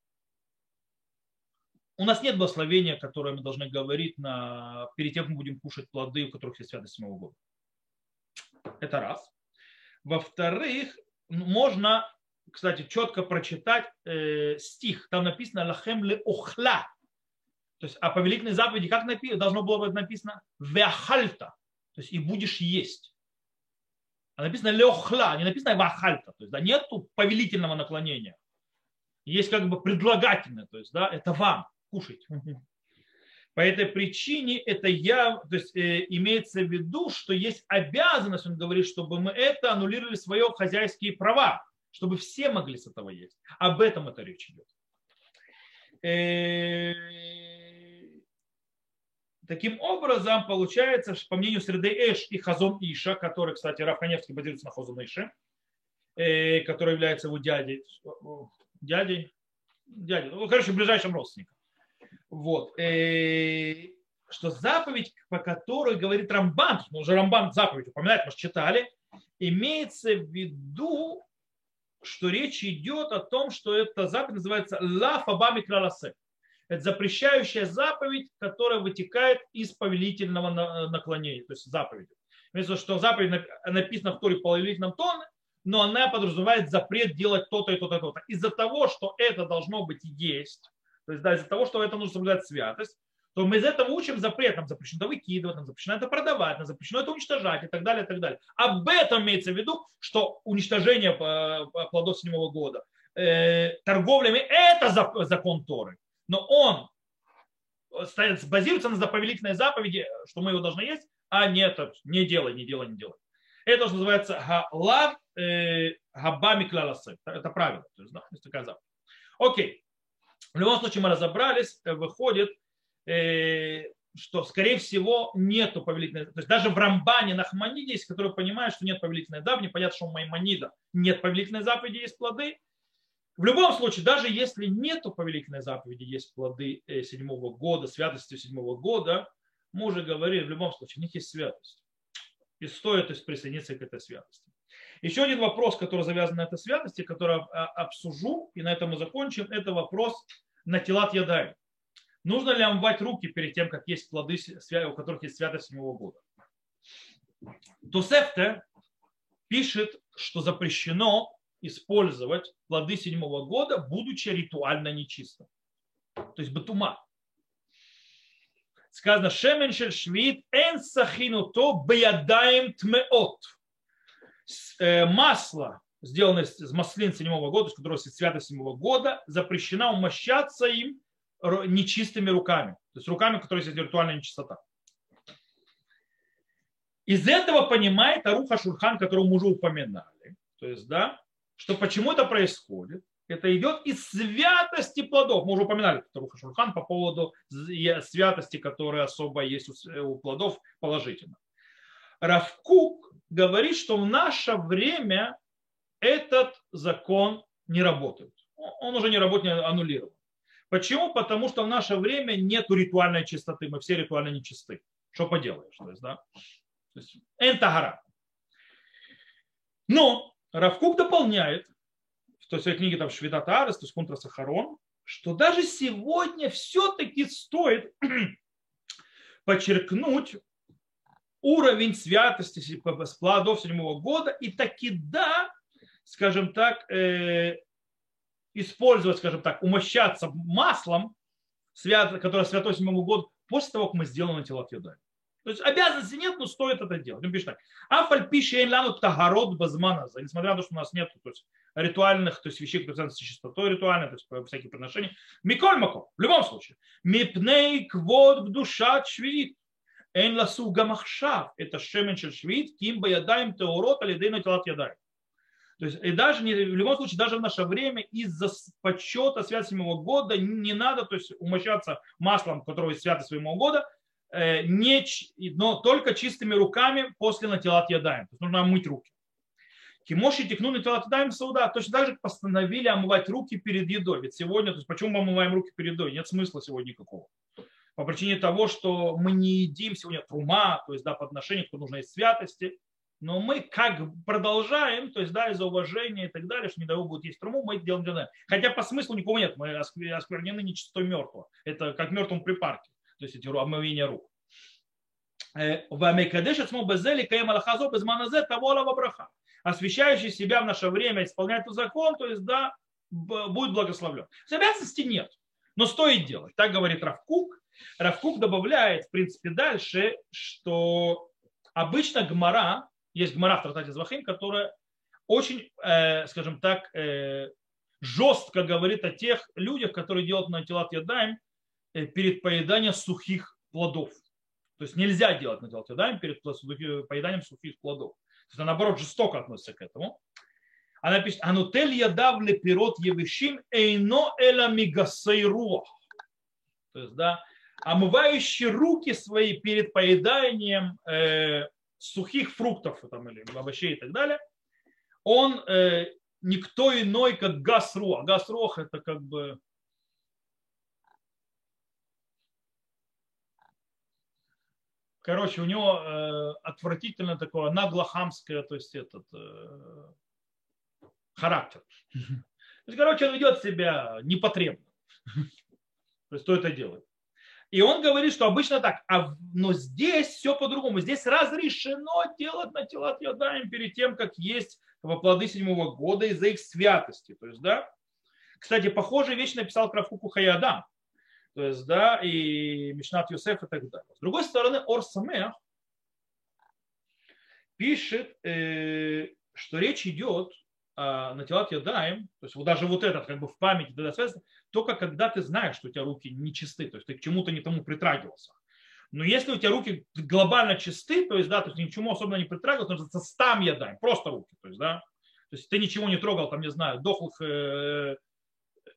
У нас нет благословения, которое мы должны говорить на, перед тем, как мы будем кушать плоды, у которых есть святость седьмого года. Это раз. Во-вторых, можно, кстати, четко прочитать э, стих. Там написано «Лахем ле охла», то есть, а повелительной заповеди как написано, должно было быть написано «веахальта», то есть и будешь есть. А написано «леохла», не написано «вахальта», то есть да, нету повелительного наклонения. Есть как бы предлагательное, то есть да, это вам, кушать. По этой причине это я, то есть э, имеется в виду, что есть обязанность, он говорит, чтобы мы это аннулировали свои хозяйские права, чтобы все могли с этого есть. Об этом это речь идет. Э, Таким образом, получается, по мнению Среды Эш и Хазон Иша, который, кстати, Раф Каневский базируется на Хазон Ише, э, который является его дядей, дядей, дядей, ну, короче, ближайшим родственником. Вот. Э, что заповедь, по которой говорит Рамбан, мы уже Рамбан заповедь упоминает, мы же читали, имеется в виду, что речь идет о том, что эта заповедь называется «Ла фабами краласе». Это запрещающая заповедь, которая вытекает из повелительного наклонения, то есть заповеди. Вместо что заповедь написана в Торе повелительном тоне, но она подразумевает запрет делать то-то и то-то и то-то. Из-за того, что это должно быть есть, то есть да, из-за того, что это нужно соблюдать святость, то мы из этого учим запрет, нам запрещено это выкидывать, нам запрещено это продавать, нам запрещено это уничтожать и так далее, и так далее. Об этом имеется в виду, что уничтожение плодов седьмого года, э, торговлями – это закон Торы. Но он базируется на заповелительной заповеди, что мы его должны есть, а нет, не делай, не делай, не делай. Это что называется галав э, габами клаласы. Это правило. То есть, да, есть такая заповедь. Окей. В любом случае мы разобрались, э, выходит, э, что, скорее всего, нету повелительной, то есть даже в Рамбане, на Хманиде есть, которые понимают, что нет повелительной заповеди, понятно, что у Маймонида нет повелительной заповеди, есть плоды. В любом случае, даже если нету повелительной заповеди, есть плоды седьмого года, святости седьмого года, мы уже говорили, в любом случае, у них есть святость. И стоит то есть, присоединиться к этой святости. Еще один вопрос, который завязан на этой святости, который обсужу, и на этом мы закончим, это вопрос на телат ядай. Нужно ли омывать руки перед тем, как есть плоды, у которых есть святость седьмого года? Тусефте пишет, что запрещено использовать плоды седьмого года, будучи ритуально нечистым. То есть батума. Сказано, шемен шель швид эн сахину то биядаем тмеот. Э, масло, сделанное из маслин седьмого года, из которого святость седьмого года, запрещено умощаться им нечистыми руками. То есть руками, которые есть виртуальная нечистота. Из этого понимает Аруха Шурхан, которого мы уже упоминали. То есть, да, что почему это происходит. Это идет из святости плодов. Мы уже упоминали Таруха Шурхан по поводу святости, которая особо есть у плодов положительно. Равкук говорит, что в наше время этот закон не работает. Он уже не работает, аннулирован. Почему? Потому что в наше время нет ритуальной чистоты. Мы все ритуально нечисты. Что поделаешь? То есть, да? То есть, энтагара. Но Равкук дополняет, в своей книге там Швидат Арес, то есть Контра Сахарон, что даже сегодня все-таки стоит подчеркнуть уровень святости плодов седьмого года и таки да, скажем так, э, использовать, скажем так, умощаться маслом, которое святой седьмому году, после того, как мы сделаем антилат Юдай. То есть обязанности нет, но стоит это делать. Он пишет так. Афаль пишет лану тагород базмана. Несмотря на то, что у нас нет то есть, ритуальных, то есть вещей, которые связаны с чистотой ритуальной, то есть всякие приношения. Миколь мако, в любом случае. Мипней квод душа швид. Эн ласу гамахшав. Это шемен швид. Ким баядаем теорот алидейну телат ядай. То есть и даже не, в любом случае, даже в наше время из-за почета седьмого года не надо то есть, умощаться маслом, которого святость седьмого года, не, но только чистыми руками после натилат ядаем. То есть нужно мыть руки. Кимоши текну натилат ядаем сауда. Точно так же постановили омывать руки перед едой. Ведь сегодня, то есть почему мы омываем руки перед едой? Нет смысла сегодня никакого. По причине того, что мы не едим сегодня трума, то есть да, по отношению, кто нужно из святости. Но мы как продолжаем, то есть да, из-за уважения и так далее, что не дай будет есть труму, мы это делаем. Хотя по смыслу никого нет, мы осквернены нечистой мертвого. Это как мертвым припарке то есть эти омовение рук. Вамекадеш отсмо безели каем алахазо без маназе того браха. Освящающий себя в наше время исполняет этот закон, то есть да, будет благословлен. Обязанности нет, но стоит делать. Так говорит Равкук. Равкук добавляет, в принципе, дальше, что обычно гмара, есть гмара в Тратате Звахим, которая очень, э, скажем так, э, жестко говорит о тех людях, которые делают на телат ядаем, Э, перед поеданием сухих плодов. То есть нельзя делать на телотедаем перед поеданием сухих плодов. То есть, наоборот, жестоко относится к этому. Она пишет, анутель ядавле пирот евишим эйно эла мигасейруах. То есть, да, омывающий руки свои перед поеданием э, сухих фруктов там, или овощей и так далее, он э, никто иной, как гасруах. Гасруах это как бы Короче, у него э, отвратительно такое наглохамское, то есть этот э, характер. То есть, короче, он ведет себя непотребно. То есть кто это делает. И он говорит, что обычно так, а, но здесь все по-другому. Здесь разрешено делать на тела ядаем перед тем, как есть во плоды седьмого года из-за их святости. То есть, да, кстати, похожие вещь написал Кравкуку Хаядам. То есть, да, и Мишнат Юсеф и так далее. С другой стороны, Ор Самех пишет, э, что речь идет а, на телат ядаем, то есть вот даже вот этот как бы в памяти только когда ты знаешь, что у тебя руки не чисты, то есть ты к чему-то не тому притрагивался. Но если у тебя руки глобально чисты, то есть, да, то есть ни к чему особенно не притрагивался, то есть стам ядаем, просто руки, то есть, да, то есть ты ничего не трогал, там, не знаю, дохлых э,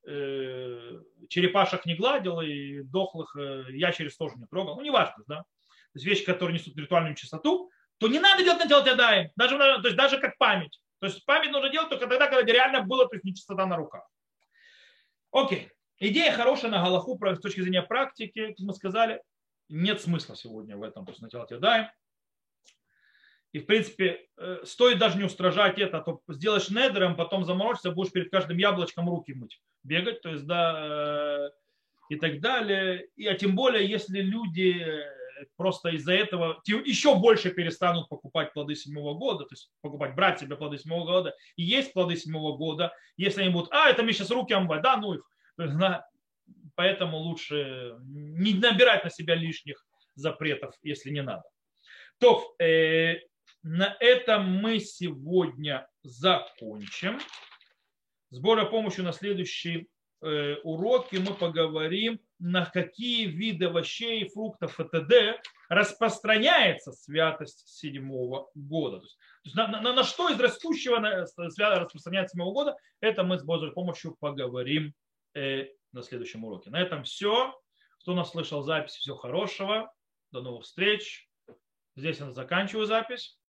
э, черепашек не гладил и дохлых э, ящериц тоже не трогал, ну, неважно, да, то есть вещи, которые несут ритуальную чистоту, то не надо делать на тело ядаем, даже, то есть даже как память. То есть память нужно делать только тогда, когда реально было то есть нечистота на руках. Окей. Идея хорошая на Галаху с точки зрения практики, как мы сказали, нет смысла сегодня в этом, то есть начало даем. И, в принципе, э, стоит даже не устражать это, а то сделаешь недером, потом заморочишься, будешь перед каждым яблочком руки мыть, бегать, то есть, да, э, и так далее. И, а тем более, если люди просто из-за этого еще больше перестанут покупать плоды седьмого года, то есть покупать, брать себе плоды седьмого года, и есть плоды седьмого года, если они будут, а, это мне сейчас руки омывать, да, ну их. Поэтому лучше не набирать на себя лишних запретов, если не надо. То, э, на этом мы сегодня закончим. Сбора помощи на следующий Э, уроке мы поговорим, на какие виды овощей, фруктов и т.д. распространяется святость седьмого года. То есть, то есть на, на, на что из растущего распространяется седьмого года, это мы с Божьей помощью поговорим э, на следующем уроке. На этом все. Кто нас слышал запись, всего хорошего. До новых встреч. Здесь я заканчиваю запись.